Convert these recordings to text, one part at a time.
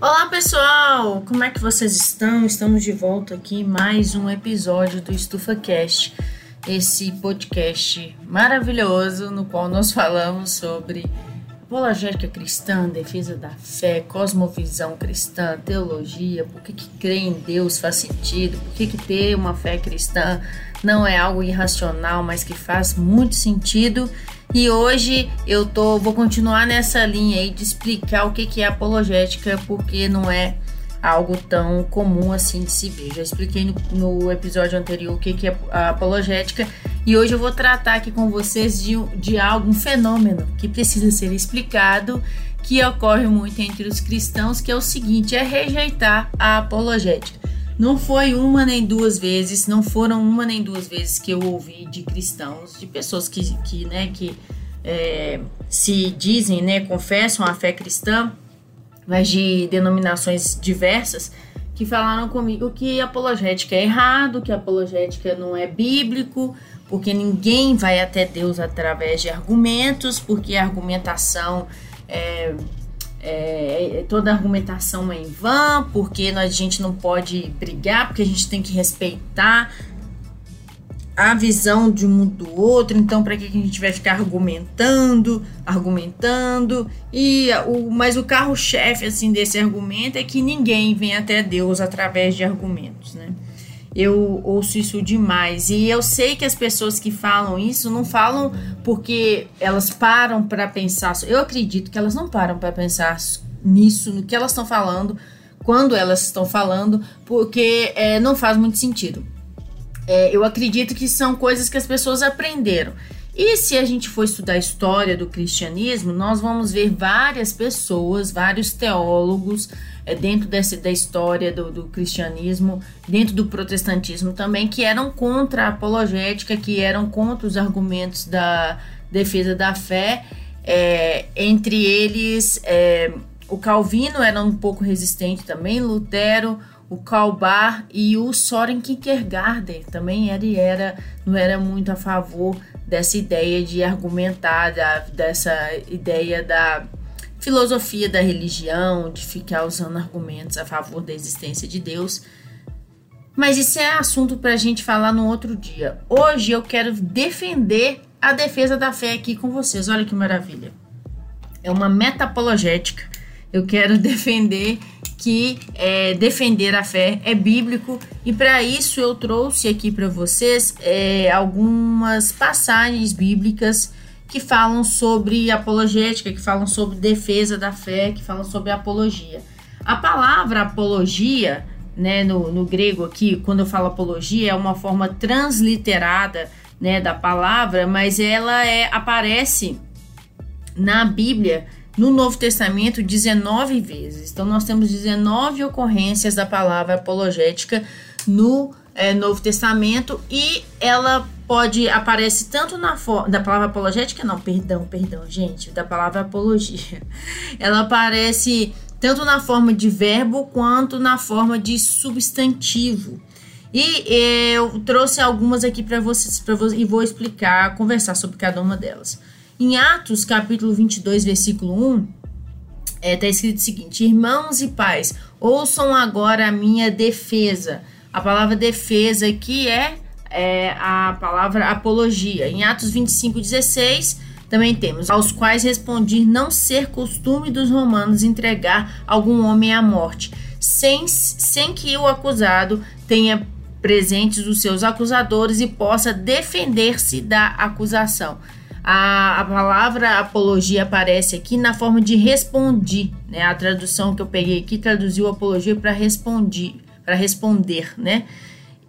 Olá pessoal, como é que vocês estão? Estamos de volta aqui mais um episódio do EstufaCast, esse podcast maravilhoso no qual nós falamos sobre apologética cristã, defesa da fé, cosmovisão cristã, teologia, por que, que crer em Deus faz sentido, por que, que ter uma fé cristã não é algo irracional, mas que faz muito sentido e hoje eu tô, vou continuar nessa linha aí de explicar o que, que é apologética, porque não é algo tão comum assim de se ver. Já expliquei no, no episódio anterior o que, que é apologética e hoje eu vou tratar aqui com vocês de, de algo, um fenômeno que precisa ser explicado, que ocorre muito entre os cristãos, que é o seguinte: é rejeitar a apologética. Não foi uma nem duas vezes, não foram uma nem duas vezes que eu ouvi de cristãos, de pessoas que, que, né, que é, se dizem, né, confessam a fé cristã, mas de denominações diversas, que falaram comigo que apologética é errado, que apologética não é bíblico, porque ninguém vai até Deus através de argumentos, porque a argumentação é, é, toda argumentação é em vão, porque a gente não pode brigar, porque a gente tem que respeitar a visão de um do outro, então para que a gente vai ficar argumentando, argumentando? E o mas o carro-chefe assim desse argumento é que ninguém vem até Deus através de argumentos, né? Eu ouço isso demais. E eu sei que as pessoas que falam isso não falam porque elas param para pensar. Eu acredito que elas não param para pensar nisso, no que elas estão falando, quando elas estão falando, porque é, não faz muito sentido. É, eu acredito que são coisas que as pessoas aprenderam. E se a gente for estudar a história do cristianismo, nós vamos ver várias pessoas, vários teólogos é, dentro dessa, da história do, do, cristianismo, dentro do protestantismo também, que eram contra a apologética, que eram contra os argumentos da defesa da fé. É, entre eles, é, o Calvino era um pouco resistente também, Lutero, o Calbar e o Soren Kierkegaard também era, era não era muito a favor dessa ideia de argumentar, da, dessa ideia da filosofia da religião, de ficar usando argumentos a favor da existência de Deus. Mas isso é assunto para a gente falar no outro dia. Hoje eu quero defender a defesa da fé aqui com vocês. Olha que maravilha. É uma meta apologética. Eu quero defender que é, defender a fé é bíblico e para isso eu trouxe aqui para vocês é, algumas passagens bíblicas que falam sobre apologética, que falam sobre defesa da fé, que falam sobre apologia. A palavra apologia, né, no, no grego aqui, quando eu falo apologia, é uma forma transliterada né, da palavra, mas ela é, aparece na Bíblia no Novo Testamento 19 vezes. Então nós temos 19 ocorrências da palavra apologética no é, Novo Testamento e ela pode aparece tanto na forma da palavra apologética, não, perdão, perdão, gente, da palavra apologia. Ela aparece tanto na forma de verbo quanto na forma de substantivo. E eu trouxe algumas aqui para vocês, pra vocês e vou explicar, conversar sobre cada uma delas. Em Atos, capítulo 22, versículo 1, está é, tá escrito o seguinte: Irmãos e pais, ouçam agora a minha defesa. A palavra defesa aqui é, é a palavra apologia. Em Atos 25, 16, também temos: aos quais respondi não ser costume dos romanos entregar algum homem à morte, sem, sem que o acusado tenha presentes os seus acusadores e possa defender-se da acusação a, a palavra apologia aparece aqui na forma de respondi, né? A tradução que eu peguei aqui traduziu apologia para respondi, para responder, né?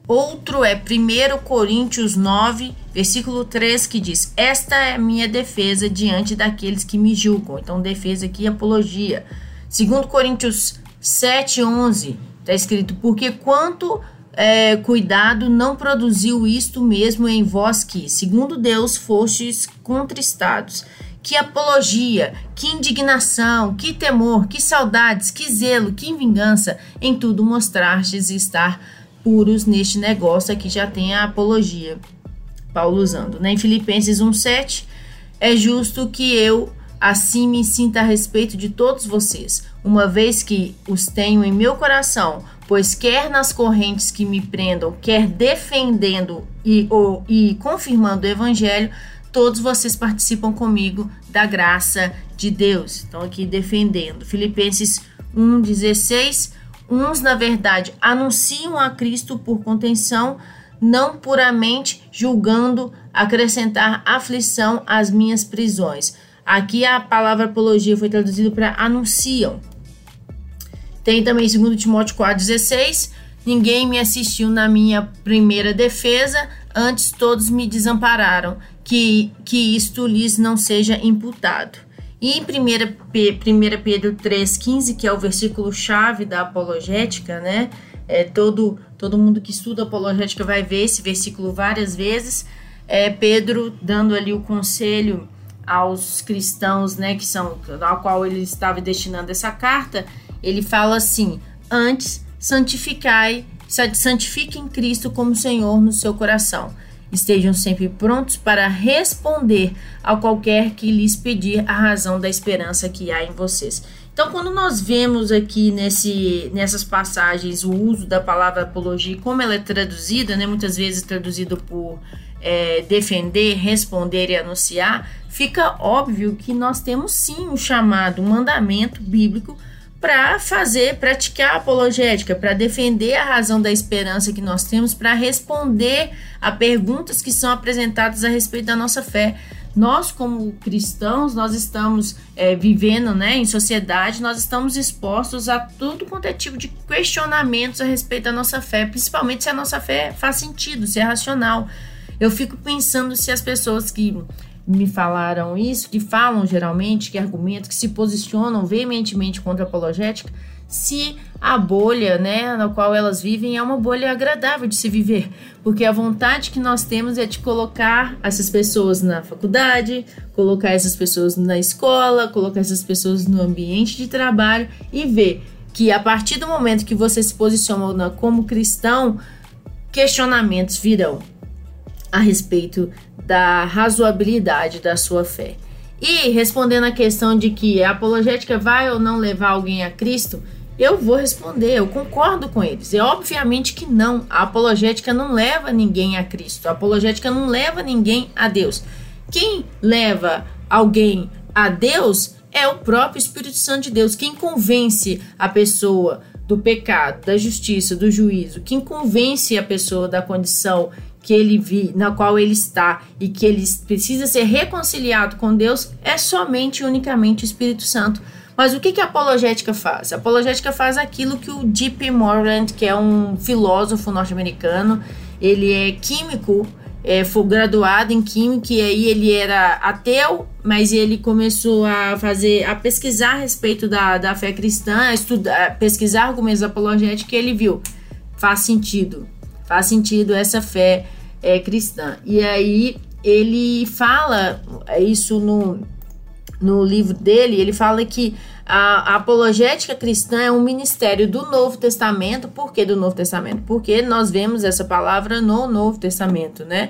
Outro é 1 Coríntios 9, versículo 3, que diz: Esta é minha defesa diante daqueles que me julgam. Então, defesa aqui, apologia. 2 Coríntios 7, 11, está escrito: Porque quanto é, cuidado não produziu isto mesmo em vós que, segundo Deus, fostes contristados. Que apologia, que indignação, que temor, que saudades, que zelo, que vingança, em tudo mostrastes estar puros neste negócio aqui já tem a apologia. Paulo usando, né? Em Filipenses 1:7 é justo que eu assim me sinta a respeito de todos vocês, uma vez que os tenho em meu coração, pois quer nas correntes que me prendam, quer defendendo e, ou, e confirmando o evangelho, todos vocês participam comigo da graça de Deus. Então, aqui defendendo. Filipenses 1,16. Uns, na verdade, anunciam a Cristo por contenção, não puramente julgando acrescentar aflição às minhas prisões. Aqui a palavra apologia foi traduzida para anunciam. Tem também 2 Timóteo 4,16. Ninguém me assistiu na minha primeira defesa, antes todos me desampararam que, que isto lhes não seja imputado. E em 1 Pedro 3,15, que é o versículo chave da apologética, né? É, todo, todo mundo que estuda apologética vai ver esse versículo várias vezes. É, Pedro dando ali o conselho aos cristãos, né, que são ao qual ele estava destinando essa carta, ele fala assim: antes santificai, santifiquem Cristo como Senhor no seu coração Estejam sempre prontos para responder a qualquer que lhes pedir a razão da esperança que há em vocês. Então, quando nós vemos aqui nesse, nessas passagens o uso da palavra apologia, como ela é traduzida, né, muitas vezes traduzido por é, defender, responder e anunciar, fica óbvio que nós temos sim um chamado, um mandamento bíblico para fazer, praticar apologética, para defender a razão da esperança que nós temos, para responder a perguntas que são apresentadas a respeito da nossa fé. Nós, como cristãos, nós estamos é, vivendo né, em sociedade, nós estamos expostos a tudo quanto é tipo de questionamentos a respeito da nossa fé, principalmente se a nossa fé faz sentido, se é racional. Eu fico pensando se as pessoas que me falaram isso, que falam geralmente, que argumentam, que se posicionam veementemente contra a apologética, se a bolha né, na qual elas vivem é uma bolha agradável de se viver. Porque a vontade que nós temos é de colocar essas pessoas na faculdade, colocar essas pessoas na escola, colocar essas pessoas no ambiente de trabalho e ver que a partir do momento que você se posiciona como cristão, questionamentos virão a respeito da razoabilidade da sua fé. E respondendo a questão de que a apologética vai ou não levar alguém a Cristo, eu vou responder, eu concordo com eles. É obviamente que não. A apologética não leva ninguém a Cristo. A apologética não leva ninguém a Deus. Quem leva alguém a Deus é o próprio Espírito Santo de Deus. Quem convence a pessoa do pecado, da justiça, do juízo, quem convence a pessoa da condição que ele vi, na qual ele está e que ele precisa ser reconciliado com Deus é somente e unicamente o Espírito Santo. Mas o que, que a apologética faz? A apologética faz aquilo que o J.P. Morgan, que é um filósofo norte-americano, ele é químico, é, foi graduado em química e aí ele era ateu, mas ele começou a fazer, a pesquisar a respeito da, da fé cristã, a estudar, a pesquisar argumentos apologéticos e ele viu, faz sentido, faz sentido essa fé é, cristã. E aí ele fala isso no, no livro dele, ele fala que a, a, apologética cristã é um ministério do Novo Testamento. Por que do Novo Testamento? Porque nós vemos essa palavra no Novo Testamento, né?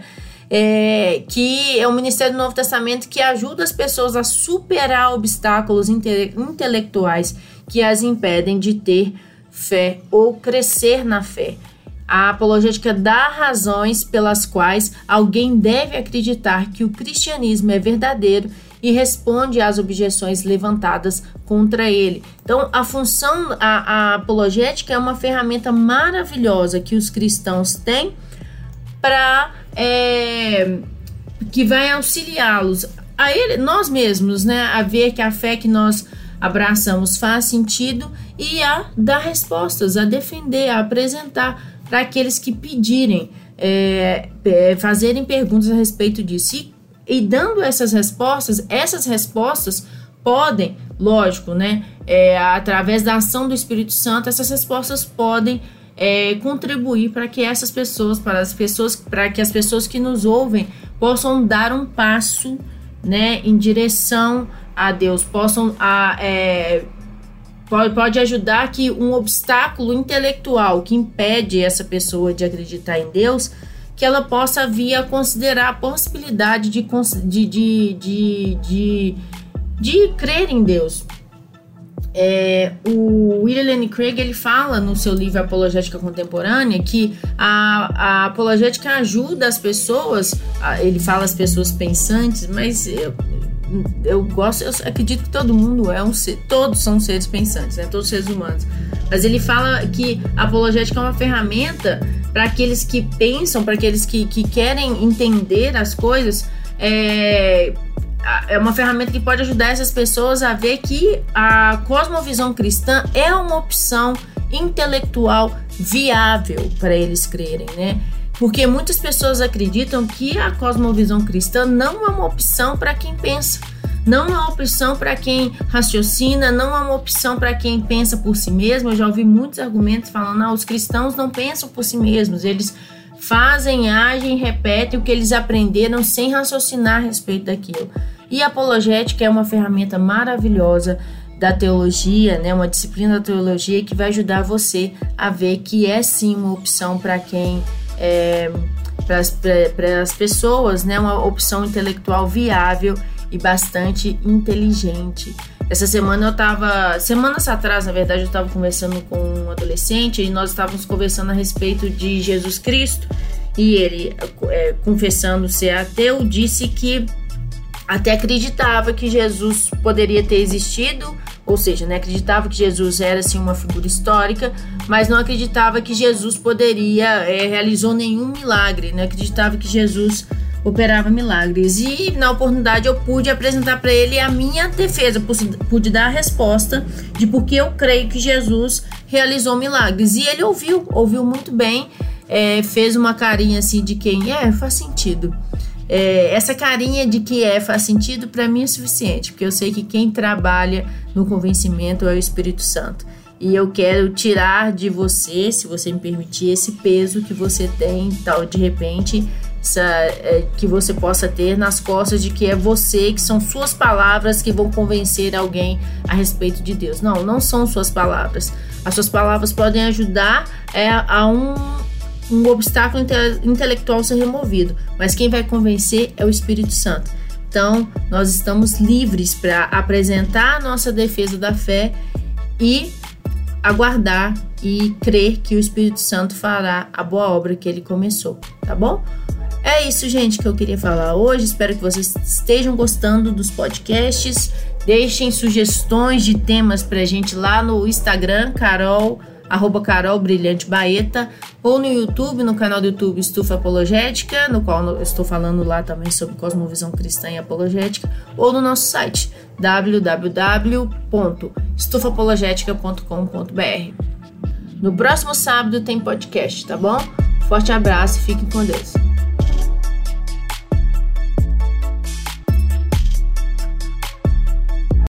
É, que é um ministério do Novo Testamento que ajuda as pessoas a superar obstáculos inte intelectuais que as impedem de ter fé ou crescer na fé. A apologética dá razões pelas quais alguém deve acreditar que o cristianismo é verdadeiro e responde às objeções levantadas contra ele. Então, a função, a, a apologética é uma ferramenta maravilhosa que os cristãos têm para é, que vai auxiliá-los a ele, nós mesmos, né, a ver que a fé que nós abraçamos faz sentido e a dar respostas, a defender, a apresentar para aqueles que pedirem, é, é, fazerem perguntas a respeito disso. E, e, dando essas respostas, essas respostas podem, lógico, né, é, através da ação do Espírito Santo, essas respostas podem é, contribuir para que essas pessoas, para as pessoas, para que as pessoas que nos ouvem possam dar um passo, né, em direção a Deus, possam a, é, pode, ajudar que um obstáculo intelectual que impede essa pessoa de acreditar em Deus, que ela possa vir a considerar a possibilidade de, de, de, de, de de crer em Deus. É, o William Lane Craig ele fala no seu livro Apologética Contemporânea que a, a apologética ajuda as pessoas, ele fala as pessoas pensantes, mas eu, eu gosto, eu acredito que todo mundo é um ser, todos são seres pensantes, né? Todos seres humanos. Mas ele fala que a apologética é uma ferramenta para aqueles que pensam, para aqueles que, que querem entender as coisas, é, é uma ferramenta que pode ajudar essas pessoas a ver que a cosmovisão cristã é uma opção intelectual viável para eles crerem, né? Porque muitas pessoas acreditam que a cosmovisão cristã não é uma opção para quem pensa, não é uma opção para quem raciocina, não é uma opção para quem pensa por si mesmo. Eu já ouvi muitos argumentos falando: ah, os cristãos não pensam por si mesmos, eles fazem, agem, repetem o que eles aprenderam sem raciocinar a respeito daquilo. E a apologética é uma ferramenta maravilhosa da teologia, né, uma disciplina da teologia que vai ajudar você a ver que é sim uma opção para quem é, para as pessoas, né, uma opção intelectual viável e bastante inteligente. Essa semana eu estava, semanas atrás, na verdade, eu estava conversando com um adolescente e nós estávamos conversando a respeito de Jesus Cristo e ele, é, confessando ser ateu, disse que até acreditava que Jesus poderia ter existido, ou seja, né, acreditava que Jesus era assim uma figura histórica, mas não acreditava que Jesus poderia é, realizou nenhum milagre, não né, acreditava que Jesus operava milagres. E na oportunidade eu pude apresentar para ele a minha defesa, pude dar a resposta de porque eu creio que Jesus realizou milagres. E ele ouviu, ouviu muito bem, é, fez uma carinha assim de quem é, faz sentido. É, essa carinha de que é faz sentido para mim é suficiente, porque eu sei que quem trabalha no convencimento é o Espírito Santo. E eu quero tirar de você, se você me permitir, esse peso que você tem, tal, de repente, essa, é, que você possa ter nas costas de que é você, que são suas palavras que vão convencer alguém a respeito de Deus. Não, não são suas palavras. As suas palavras podem ajudar é, a um um obstáculo inte intelectual ser removido, mas quem vai convencer é o Espírito Santo. Então, nós estamos livres para apresentar a nossa defesa da fé e aguardar e crer que o Espírito Santo fará a boa obra que ele começou, tá bom? É isso, gente, que eu queria falar hoje. Espero que vocês estejam gostando dos podcasts. Deixem sugestões de temas pra gente lá no Instagram, Carol arroba Carol Brilhante Baeta, ou no YouTube, no canal do YouTube Estufa Apologética, no qual eu estou falando lá também sobre cosmovisão cristã e apologética, ou no nosso site www.estufapologetica.com.br. No próximo sábado tem podcast, tá bom? Forte abraço e fiquem com Deus.